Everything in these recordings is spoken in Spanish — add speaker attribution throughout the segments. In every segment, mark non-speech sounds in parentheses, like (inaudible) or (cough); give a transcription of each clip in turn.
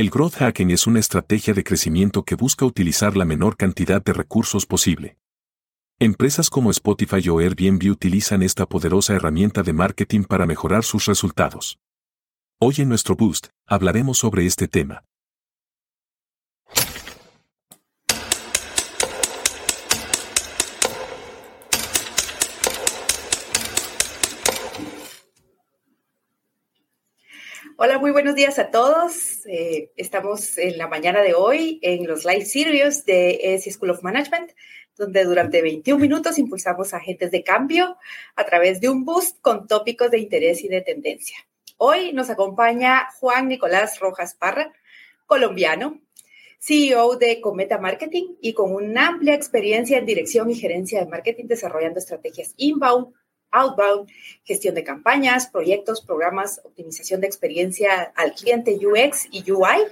Speaker 1: El growth hacking es una estrategia de crecimiento que busca utilizar la menor cantidad de recursos posible. Empresas como Spotify o Airbnb utilizan esta poderosa herramienta de marketing para mejorar sus resultados. Hoy en nuestro Boost hablaremos sobre este tema.
Speaker 2: Hola, muy buenos días a todos. Eh, estamos en la mañana de hoy en los live series de ESI School of Management, donde durante 21 minutos impulsamos agentes de cambio a través de un boost con tópicos de interés y de tendencia. Hoy nos acompaña Juan Nicolás Rojas Parra, colombiano, CEO de Cometa Marketing y con una amplia experiencia en dirección y gerencia de marketing desarrollando estrategias inbound, outbound, gestión de campañas, proyectos, programas, optimización de experiencia al cliente UX y UI,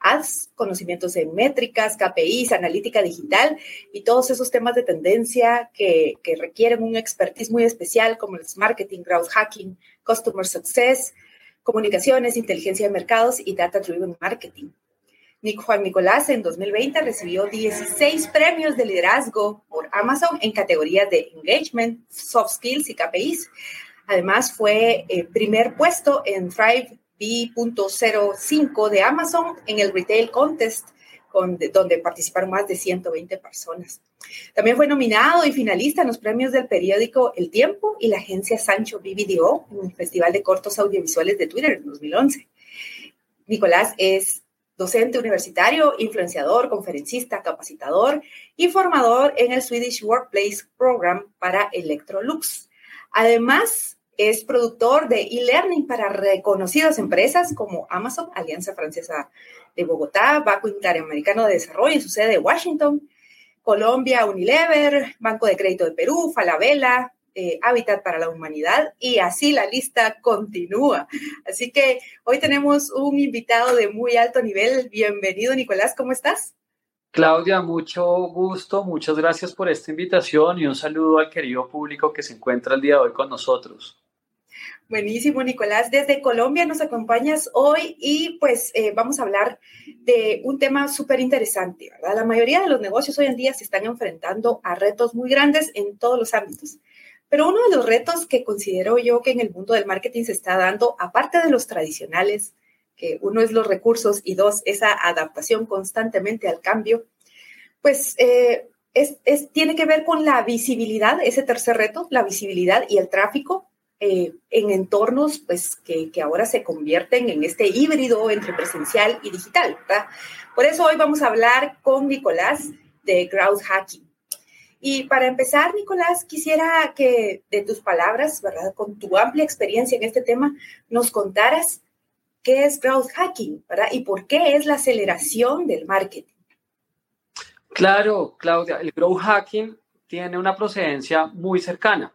Speaker 2: ads, conocimientos en métricas, KPIs, analítica digital y todos esos temas de tendencia que, requieren un expertise muy especial como el marketing, growth hacking, customer success, comunicaciones, inteligencia de mercados y data driven marketing. Juan Nicolás en 2020 recibió 16 premios de liderazgo por Amazon en categorías de engagement, soft skills y KPIs. Además, fue el eh, primer puesto en Thrive B.05 de Amazon en el Retail Contest, donde participaron más de 120 personas. También fue nominado y finalista en los premios del periódico El Tiempo y la agencia Sancho BBDO en el Festival de Cortos Audiovisuales de Twitter en 2011. Nicolás es docente universitario, influenciador, conferencista, capacitador y formador en el Swedish Workplace Program para Electrolux. Además, es productor de e-learning para reconocidas empresas como Amazon, Alianza Francesa de Bogotá, Banco Interamericano de Desarrollo en su sede de Washington, Colombia, Unilever, Banco de Crédito de Perú, Falabella, eh, Hábitat para la Humanidad y así la lista continúa. Así que hoy tenemos un invitado de muy alto nivel. Bienvenido, Nicolás, ¿cómo estás?
Speaker 3: Claudia, mucho gusto, muchas gracias por esta invitación y un saludo al querido público que se encuentra el día de hoy con nosotros.
Speaker 2: Buenísimo, Nicolás. Desde Colombia nos acompañas hoy y pues eh, vamos a hablar de un tema súper interesante, ¿verdad? La mayoría de los negocios hoy en día se están enfrentando a retos muy grandes en todos los ámbitos. Pero uno de los retos que considero yo que en el mundo del marketing se está dando, aparte de los tradicionales, que uno es los recursos y dos, esa adaptación constantemente al cambio, pues eh, es, tiene que ver con la visibilidad, ese tercer reto, la visibilidad y el tráfico eh, en entornos pues, que, que, ahora se convierten en este híbrido entre presencial y digital. Por eso hoy vamos a hablar con Nicolás de Growth Hacking. Y para empezar, Nicolás, quisiera que de tus palabras, ¿verdad? Con tu amplia experiencia en este tema, nos contaras qué es growth hacking, ¿verdad? Y por qué es la aceleración del marketing.
Speaker 3: Claro, Claudia, el growth hacking tiene una procedencia muy cercana.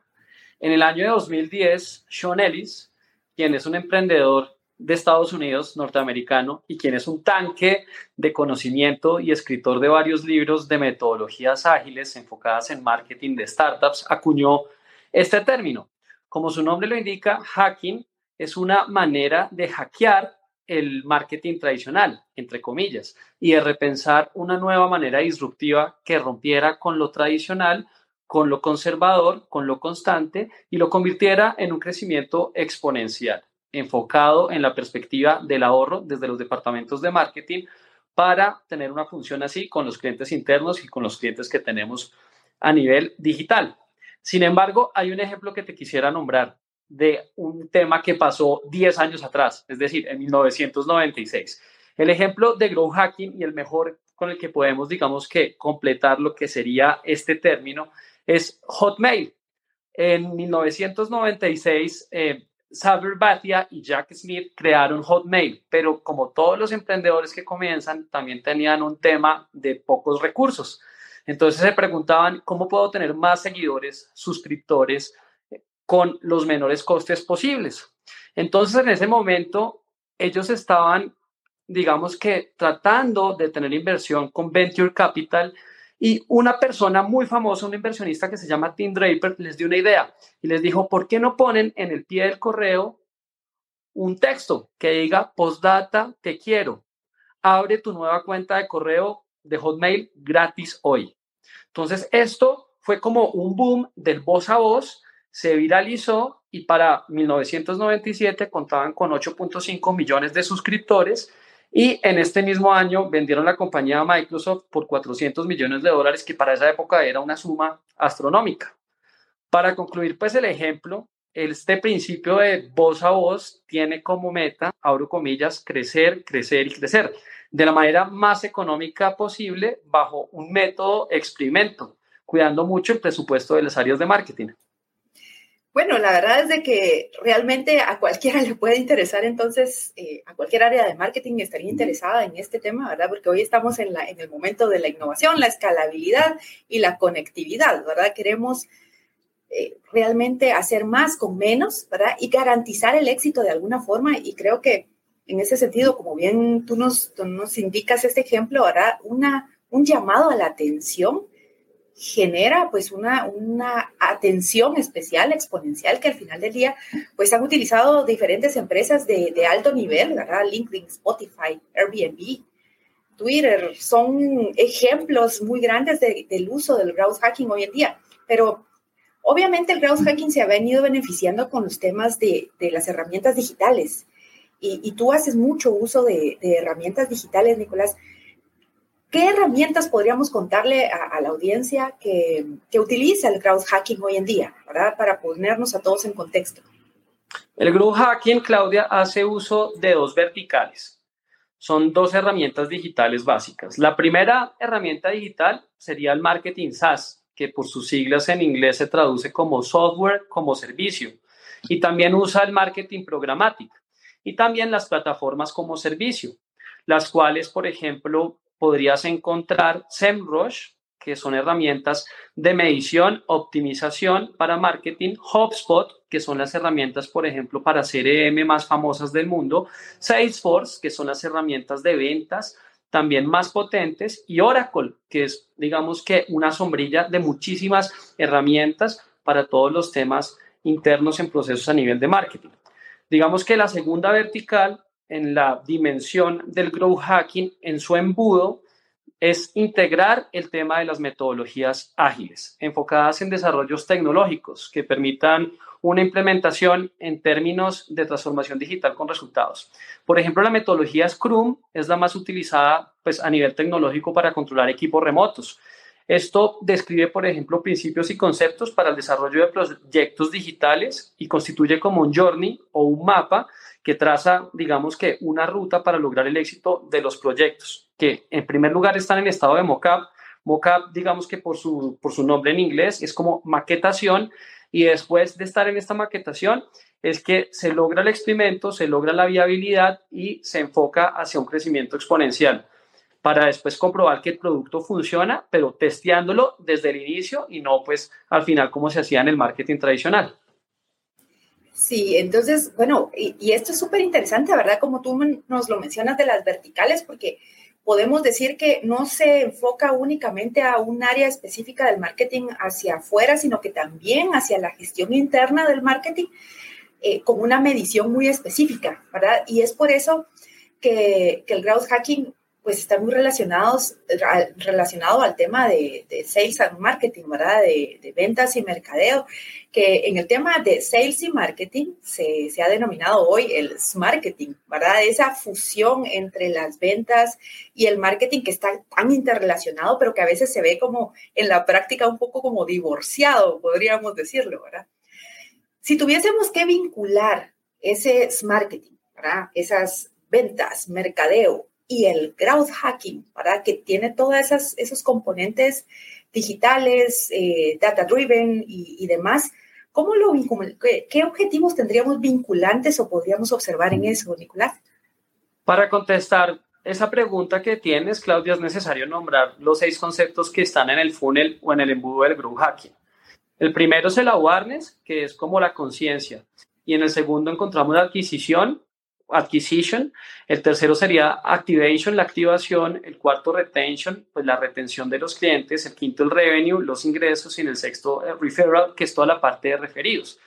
Speaker 3: En el año de 2010, Sean Ellis, quien es un emprendedor de Estados Unidos, norteamericano, y quien es un tanque de conocimiento y escritor de varios libros de metodologías ágiles enfocadas en marketing de startups, acuñó este término. Como su nombre lo indica, hacking es una manera de hackear el marketing tradicional, entre comillas, y de repensar una nueva manera disruptiva que rompiera con lo tradicional, con lo conservador, con lo constante y lo convirtiera en un crecimiento exponencial enfocado en la perspectiva del ahorro desde los departamentos de marketing para tener una función así con los clientes internos y con los clientes que tenemos a nivel digital. Sin embargo, hay un ejemplo que te quisiera nombrar de un tema que pasó 10 años atrás, es decir, en 1996. El ejemplo de grow hacking y el mejor con el que podemos, digamos que completar lo que sería este término es Hotmail. En 1996, eh, Saber Batia y Jack Smith crearon Hotmail, pero como todos los emprendedores que comienzan, también tenían un tema de pocos recursos. Entonces se preguntaban, ¿cómo puedo tener más seguidores, suscriptores eh, con los menores costes posibles? Entonces en ese momento ellos estaban, digamos que, tratando de tener inversión con Venture Capital y una persona muy famosa, un inversionista que se llama Tim Draper, les dio una idea y les dijo, ¿por qué no ponen en el pie del correo un texto que diga, postdata, te quiero? abre tu nueva cuenta de correo de Hotmail gratis hoy. Entonces, esto fue como un boom del voz a voz, se viralizó y para 1997 contaban con 8.5 millones de suscriptores y en este mismo año vendieron la compañía Microsoft por 400 millones de dólares, que para esa época era una suma astronómica. Para concluir, pues el ejemplo, este principio de voz a voz tiene como meta, abro comillas, crecer, crecer y crecer de la manera más económica posible bajo un método experimento, cuidando mucho el presupuesto de las áreas de marketing.
Speaker 2: Bueno, la verdad es de que realmente a cualquiera (laughs) le puede interesar, entonces eh, a cualquier área de marketing estaría interesada en este tema, ¿verdad? Porque hoy estamos en, la, en el momento de la innovación, la escalabilidad y la conectividad, ¿verdad? Queremos eh, realmente hacer más con menos, ¿verdad? Y garantizar el éxito de alguna forma. Y creo que en ese sentido, como bien tú nos, tú nos indicas este ejemplo, ¿verdad? Una, un llamado a la atención genera pues una, una atención especial, exponencial, que al final del día pues han utilizado diferentes empresas de, de alto nivel, ¿verdad? LinkedIn, Spotify, Airbnb, Twitter, son ejemplos muy grandes de, del uso del growth hacking hoy en día, pero obviamente el growth hacking se ha venido beneficiando con los temas de, de las herramientas digitales y, y, tú haces mucho uso de herramientas digitales, Nicolás. ¿Qué herramientas podríamos contarle a, la audiencia que, utiliza el growth hacking hoy en día, para ponernos a todos en contexto?
Speaker 3: El growth hacking, Claudia, hace uso de dos verticales. Son dos herramientas digitales básicas. La primera herramienta digital sería el marketing SaaS, que por sus siglas en inglés se traduce como software como servicio. Y también usa el marketing programático y también las plataformas como servicio, las cuales, por ejemplo, podrías encontrar SEMrush, que son herramientas de medición, optimización para marketing, HubSpot, que son las herramientas, por ejemplo, para CRM más famosas del mundo, Salesforce, que son las herramientas de ventas también más potentes, y Oracle, que es, digamos que, una sombrilla de muchísimas herramientas para todos los temas internos en procesos a nivel de marketing. Digamos que la segunda vertical en la dimensión del growth hacking, en su embudo, es integrar el tema de las metodologías ágiles, enfocadas en desarrollos tecnológicos que permitan una implementación en términos de transformación digital con resultados. Por ejemplo, la metodología Scrum es la más utilizada pues, a nivel tecnológico para controlar equipos remotos. Esto describe, por ejemplo, principios y conceptos para el desarrollo de proyectos digitales y constituye como un journey o un mapa que traza, digamos que, una ruta para lograr el éxito de los proyectos, que en primer lugar están en estado de mockup. Mockup, digamos que por su, por su nombre en inglés, es como maquetación y después de estar en esta maquetación es que se logra el experimento, se logra la viabilidad y se enfoca hacia un crecimiento exponencial para después comprobar que el producto funciona, pero testeándolo desde el inicio y no pues al final como se hacía en el marketing tradicional.
Speaker 2: Sí, entonces, bueno, y, esto es súper interesante, ¿verdad? Como tú nos lo mencionas de las verticales, porque podemos decir que no se enfoca únicamente a un área específica del marketing hacia afuera, sino que también hacia la gestión interna del marketing eh, con una medición muy específica, ¿verdad? Y es por eso que, que el growth hacking pues están muy relacionados, relacionado al tema de, sales and marketing, ¿verdad? De, ventas y mercadeo, que en el tema de sales y marketing se, se ha denominado hoy el marketing, ¿verdad? Esa fusión entre las ventas y el marketing que está tan interrelacionado, pero que a veces se ve como en la práctica un poco como divorciado, podríamos decirlo, ¿verdad? Si tuviésemos que vincular ese marketing, ¿verdad? Esas ventas, mercadeo, y el growth hacking, ¿verdad? Que tiene todos esos componentes digitales, eh, data driven y, demás. ¿Cómo lo qué, qué, objetivos tendríamos vinculantes o podríamos observar en eso, Nicolás?
Speaker 3: Para contestar esa pregunta que tienes, Claudia, es necesario nombrar los seis conceptos que están en el funnel o en el embudo del growth hacking. El primero es el awareness, que es como la conciencia. Y en el segundo encontramos la adquisición, acquisition, el tercero sería activation, la activación, el cuarto retention, pues la retención de los clientes, el quinto el revenue, los ingresos y en el sexto el referral, que es toda la parte de referidos.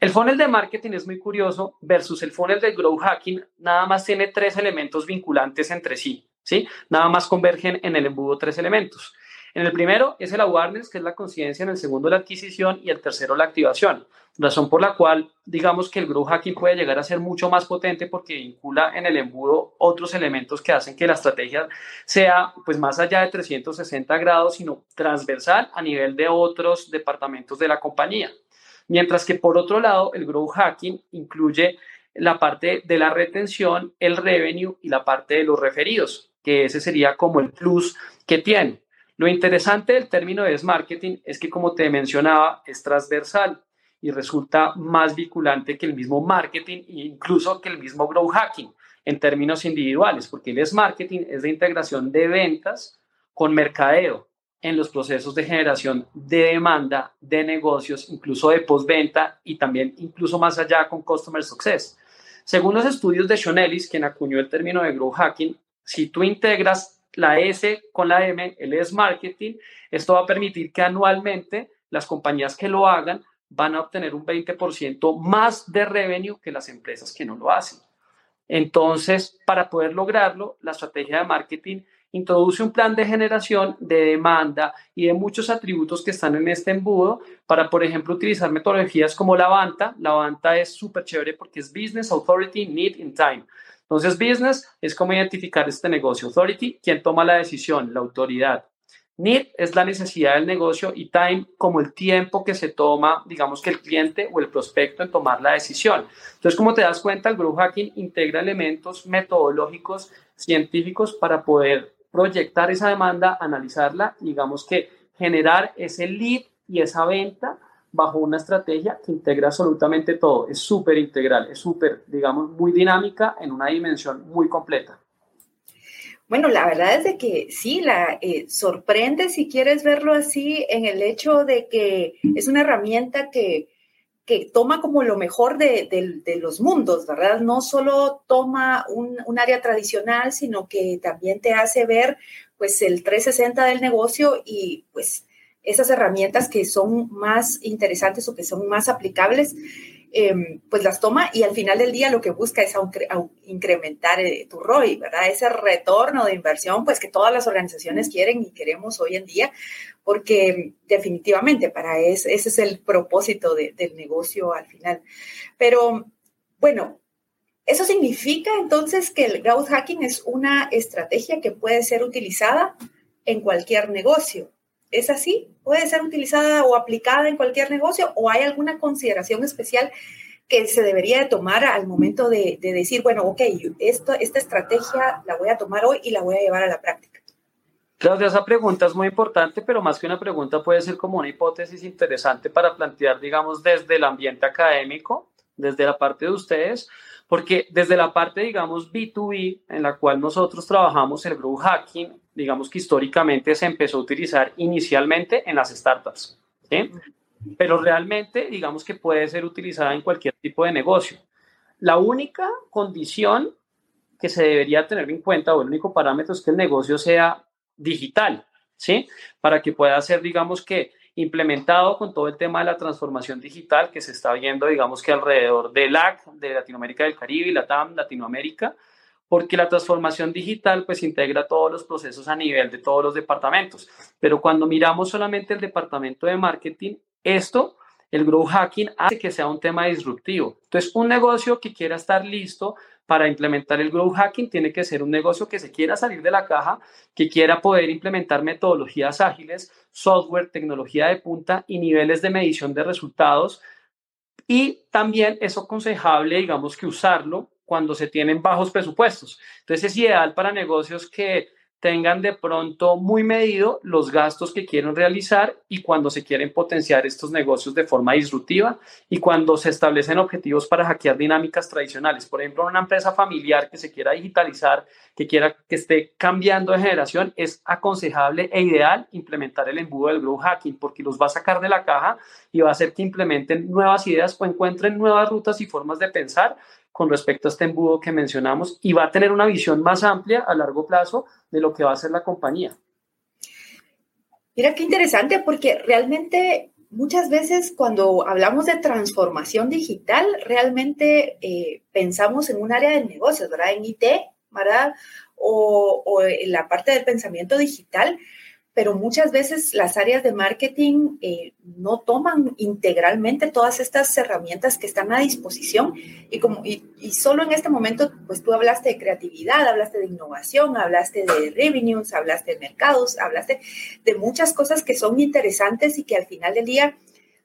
Speaker 3: El funnel de marketing es muy curioso versus el funnel de growth hacking, nada más tiene tres elementos vinculantes entre sí, ¿sí? Nada más convergen en el embudo tres elementos. En el primero es el awareness, que es la conciencia, en el segundo la adquisición y el tercero la activación. Razón por la cual digamos que el growth hacking puede llegar a ser mucho más potente porque vincula en el embudo otros elementos que hacen que la estrategia sea pues más allá de 360 grados, sino transversal a nivel de otros departamentos de la compañía. Mientras que por otro lado, el growth hacking incluye la parte de la retención, el revenue y la parte de los referidos, que ese sería como el plus que tiene. Lo interesante del término de marketing es que, como te mencionaba, es transversal y resulta más vinculante que el mismo marketing e incluso que el mismo growth hacking en términos individuales, porque el marketing es de integración de ventas con mercadeo en los procesos de generación de demanda, de negocios, incluso de postventa y también incluso más allá con customer success. Según los estudios de Sean Ellis, quien acuñó el término de growth hacking, si tú integras la S con la M, el es marketing, esto va a permitir que anualmente las compañías que lo hagan van a obtener un 20% más de revenue que las empresas que no lo hacen. Entonces, para poder lograrlo, la estrategia de marketing introduce un plan de generación de demanda y de muchos atributos que están en este embudo para, por ejemplo, utilizar metodologías como la Vanta. La Vanta es súper chévere porque es Business Authority Need in Time. Entonces, business es cómo identificar este negocio. Authority, quien toma la decisión, la autoridad. Need es la necesidad del negocio y time como el tiempo que se toma, digamos que el cliente o el prospecto en tomar la decisión. Entonces, como te das cuenta, el Growth Hacking integra elementos metodológicos, científicos para poder proyectar esa demanda, analizarla, digamos que generar ese lead y esa venta bajo una estrategia que integra absolutamente todo. Es súper integral, es súper, digamos, muy dinámica en una dimensión muy completa.
Speaker 2: Bueno, la verdad es de que sí, la eh, sorprende si quieres verlo así en el hecho de que es una herramienta que, que toma como lo mejor de, de, los mundos, ¿verdad? No solo toma un, un, área tradicional, sino que también te hace ver pues el 360 del negocio y pues esas herramientas que son más interesantes o que son más aplicables, em, pues las toma y al final del día lo que busca es incrementar eh, tu ROI, ¿verdad? Ese retorno de inversión, pues que todas las organizaciones quieren y queremos hoy en día, porque definitivamente para ese es el propósito del negocio al final. Pero bueno, eso significa entonces que el growth hacking es una estrategia que puede ser utilizada en cualquier negocio. ¿Es así? ¿Puede ser utilizada o aplicada en cualquier negocio o hay alguna consideración especial que se debería de tomar al momento de, decir, bueno, ok, esto, esta estrategia la voy a tomar hoy y la voy a llevar a la práctica?
Speaker 3: Claudia, esa pregunta es muy importante, pero más que una pregunta puede ser como una hipótesis interesante para plantear, digamos, desde el ambiente académico, desde la parte de ustedes, porque desde la parte, digamos, B2B, en la cual nosotros trabajamos el growth hacking, digamos que históricamente se empezó a utilizar inicialmente en las startups, ¿sí? pero realmente digamos que puede ser utilizada en cualquier tipo de negocio. La única condición que se debería tener en cuenta o el único parámetro es que el negocio sea digital, ¿sí? Para que pueda ser, digamos que, implementado con todo el tema de la transformación digital que se está viendo, digamos que alrededor del LAC, de Latinoamérica del Caribe y Latam, Latinoamérica, porque la transformación digital pues integra todos los procesos a nivel de todos los departamentos. Pero cuando miramos solamente el departamento de marketing, esto, el growth hacking, hace que sea un tema disruptivo. Entonces, un negocio que quiera estar listo para implementar el growth hacking tiene que ser un negocio que se quiera salir de la caja, que quiera poder implementar metodologías ágiles, software, tecnología de punta y niveles de medición de resultados. Y también es aconsejable, digamos, que usarlo cuando se tienen bajos presupuestos. Entonces es ideal para negocios que tengan de pronto muy medido los gastos que quieren realizar y cuando se quieren potenciar estos negocios de forma disruptiva y cuando se establecen objetivos para hackear dinámicas tradicionales. Por ejemplo, una empresa familiar que se quiera digitalizar, que quiera que esté cambiando de generación, es aconsejable e ideal implementar el embudo del growth hacking porque los va a sacar de la caja y va a hacer que implementen nuevas ideas o encuentren nuevas rutas y formas de pensar con respecto a este embudo que mencionamos y va a tener una visión más amplia a largo plazo de lo que va a ser la compañía.
Speaker 2: Mira qué interesante porque realmente muchas veces cuando hablamos de transformación digital, realmente eh, pensamos en un área de negocios, ¿verdad? En IT, ¿verdad? o, en la parte del pensamiento digital, pero muchas veces las áreas de marketing eh, no toman integralmente todas estas herramientas que están a disposición y, como, y, solo en este momento, pues tú hablaste de creatividad, hablaste de innovación, hablaste de revenues, hablaste de mercados, hablaste de muchas cosas que son interesantes y que al final del día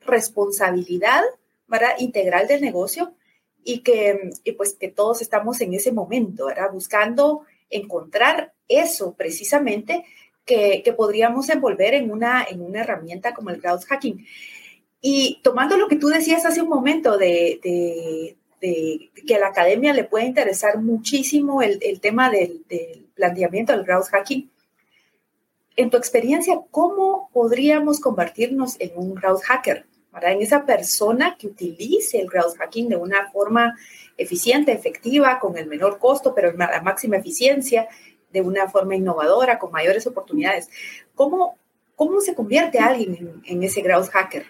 Speaker 2: responsabilidad ¿verdad? integral del negocio y que pues que todos estamos en ese momento, ¿verdad? buscando encontrar eso precisamente que, podríamos envolver en una, en una herramienta como el crowd hacking. Y tomando lo que tú decías hace un momento de, que a la academia le puede interesar muchísimo el, tema del, del, planteamiento del crowd hacking, en tu experiencia, ¿cómo podríamos convertirnos en un crowd hacker? En esa persona que utilice el crowd hacking de una forma eficiente, efectiva, con el menor costo, pero la máxima eficiencia, de una forma innovadora, con mayores oportunidades. ¿Cómo, cómo se convierte alguien en, ese growth hacker?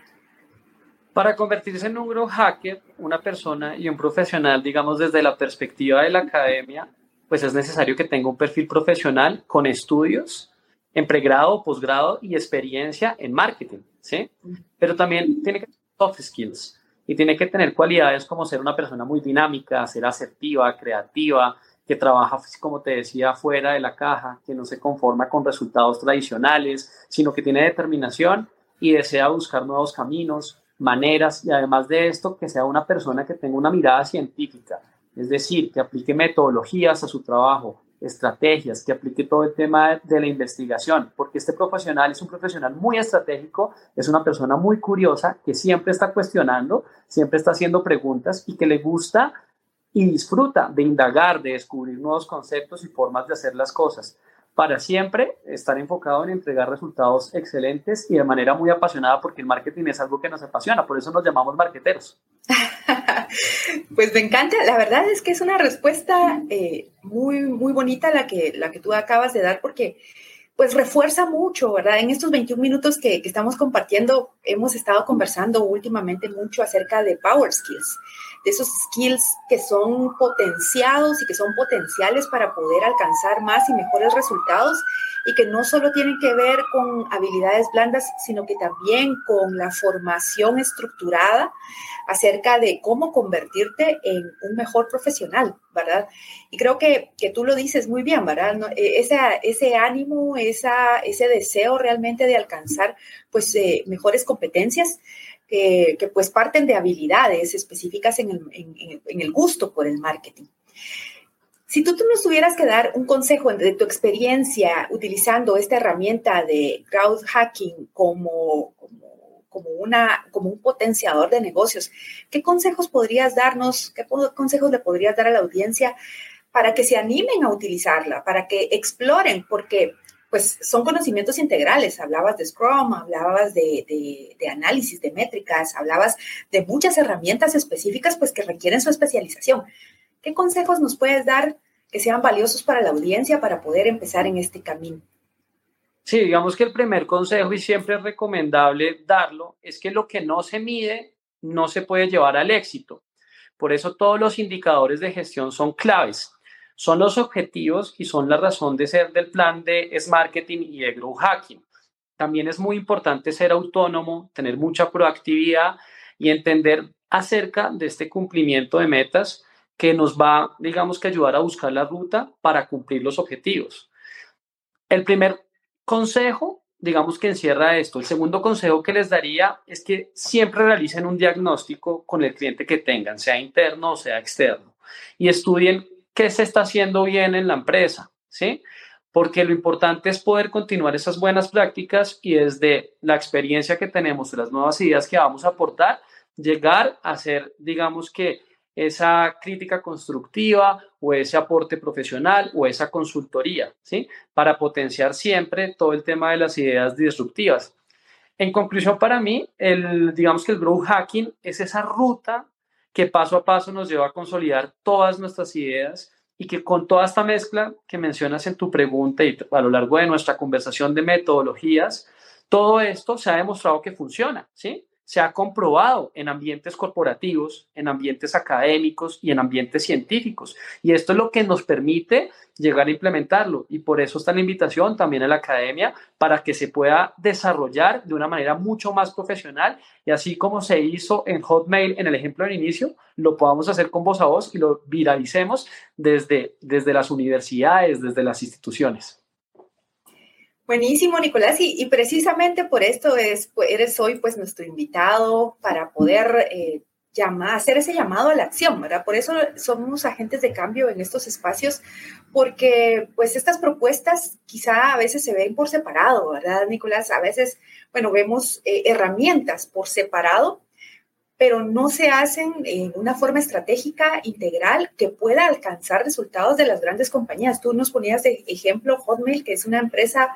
Speaker 3: Para convertirse en un growth hacker, una persona y un profesional, digamos desde la perspectiva de la academia, pues es necesario que tenga un perfil profesional con estudios en pregrado, posgrado y experiencia en marketing, ¿sí? Pero también tiene que tener soft skills y tiene que tener cualidades como ser una persona muy dinámica, ser asertiva, creativa, que trabaja, como te decía, fuera de la caja, que no se conforma con resultados tradicionales, sino que tiene determinación y desea buscar nuevos caminos, maneras y además de esto, que sea una persona que tenga una mirada científica, es decir, que aplique metodologías a su trabajo, estrategias, que aplique todo el tema de la investigación, porque este profesional es un profesional muy estratégico, es una persona muy curiosa, que siempre está cuestionando, siempre está haciendo preguntas y que le gusta y disfruta de indagar, de descubrir nuevos conceptos y formas de hacer las cosas. Para siempre estar enfocado en entregar resultados excelentes y de manera muy apasionada, porque el marketing es algo que nos apasiona, por eso nos llamamos marqueteros. (laughs)
Speaker 2: pues me encanta, la verdad es que es una respuesta eh, muy, muy bonita la que, la que tú acabas de dar, porque pues refuerza mucho, ¿verdad? En estos 21 minutos que, que, estamos compartiendo, hemos estado conversando últimamente mucho acerca de Power Skills de esos skills que son potenciados y que son potenciales para poder alcanzar más y mejores resultados y que no solo tienen que ver con habilidades blandas, sino que también con la formación estructurada acerca de cómo convertirte en un mejor profesional, ¿verdad? Y creo que, que tú lo dices muy bien, ¿verdad? E, ese ánimo, esa, ese deseo realmente de alcanzar pues eh, mejores competencias, que, pues parten de habilidades específicas en el, gusto por el marketing. Si tú, tú, nos tuvieras que dar un consejo de tu experiencia utilizando esta herramienta de crowd hacking como, como, una, como un potenciador de negocios, ¿qué consejos podrías darnos, qué consejos le podrías dar a la audiencia para que se animen a utilizarla, para que exploren? Porque pues son conocimientos integrales. Hablabas de Scrum, hablabas de, análisis de métricas, hablabas de muchas herramientas específicas pues que requieren su especialización. ¿Qué consejos nos puedes dar que sean valiosos para la audiencia para poder empezar en este camino?
Speaker 3: Sí, digamos que el primer consejo y siempre es recomendable darlo es que lo que no se mide no se puede llevar al éxito. Por eso todos los indicadores de gestión son claves son los objetivos y son la razón de ser del plan de es marketing y de growth hacking. También es muy importante ser autónomo, tener mucha proactividad y entender acerca de este cumplimiento de metas que nos va, digamos que ayudar a buscar la ruta para cumplir los objetivos. El primer consejo, digamos que encierra esto. El segundo consejo que les daría es que siempre realicen un diagnóstico con el cliente que tengan, sea interno o sea externo, y estudien qué se está haciendo bien en la empresa, ¿sí? Porque lo importante es poder continuar esas buenas prácticas y desde la experiencia que tenemos, las nuevas ideas que vamos a aportar, llegar a hacer, digamos que, esa crítica constructiva o ese aporte profesional o esa consultoría, ¿sí? Para potenciar siempre todo el tema de las ideas disruptivas. En conclusión, para mí, el, digamos que el growth hacking es esa ruta que paso a paso nos lleva a consolidar todas nuestras ideas y que con toda esta mezcla que mencionas en tu pregunta y a lo largo de nuestra conversación de metodologías, todo esto se ha demostrado que funciona, ¿sí? Se ha comprobado en ambientes corporativos, en ambientes académicos y en ambientes científicos. Y esto es lo que nos permite llegar a implementarlo. Y por eso está la invitación también a la academia para que se pueda desarrollar de una manera mucho más profesional y así como se hizo en Hotmail en el ejemplo del inicio, lo podamos hacer con voz a voz y lo viralicemos desde, desde las universidades, desde las instituciones.
Speaker 2: Buenísimo, Nicolás, y, precisamente por esto es, pues, eres hoy pues nuestro invitado para poder eh, llamar, hacer ese llamado a la acción, ¿verdad? Por eso somos agentes de cambio en estos espacios, porque pues estas propuestas quizá a veces se ven por separado, ¿verdad, Nicolás? A veces, bueno, vemos eh, herramientas por separado, pero no se hacen en una forma estratégica integral que pueda alcanzar resultados de las grandes compañías. Tú nos ponías de ejemplo Hotmail, que es una empresa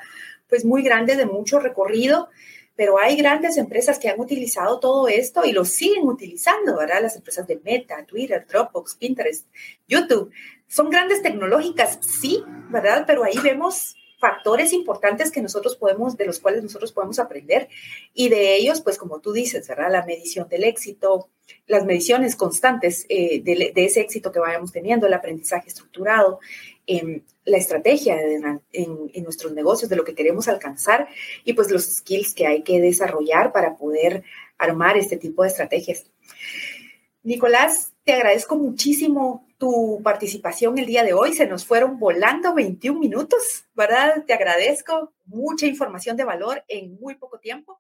Speaker 2: pues muy grande de mucho recorrido, pero hay grandes empresas que han utilizado todo esto y lo siguen utilizando, ¿verdad? Las empresas de Meta, Twitter, Dropbox, Pinterest, YouTube. Son grandes tecnológicas, sí, ¿verdad? Pero ahí vemos factores importantes que nosotros podemos, de los cuales nosotros podemos aprender. Y de ellos, pues como tú dices, ¿verdad? La medición del éxito, las mediciones constantes eh, de, ese éxito que vayamos teniendo, el aprendizaje estructurado, em, la estrategia en, nuestros negocios, de lo que queremos alcanzar y pues los skills que hay que desarrollar para poder armar este tipo de estrategias. Nicolás, te agradezco muchísimo tu participación el día de hoy. Se nos fueron volando 21 minutos, ¿verdad? Te agradezco mucha información de valor en muy poco tiempo.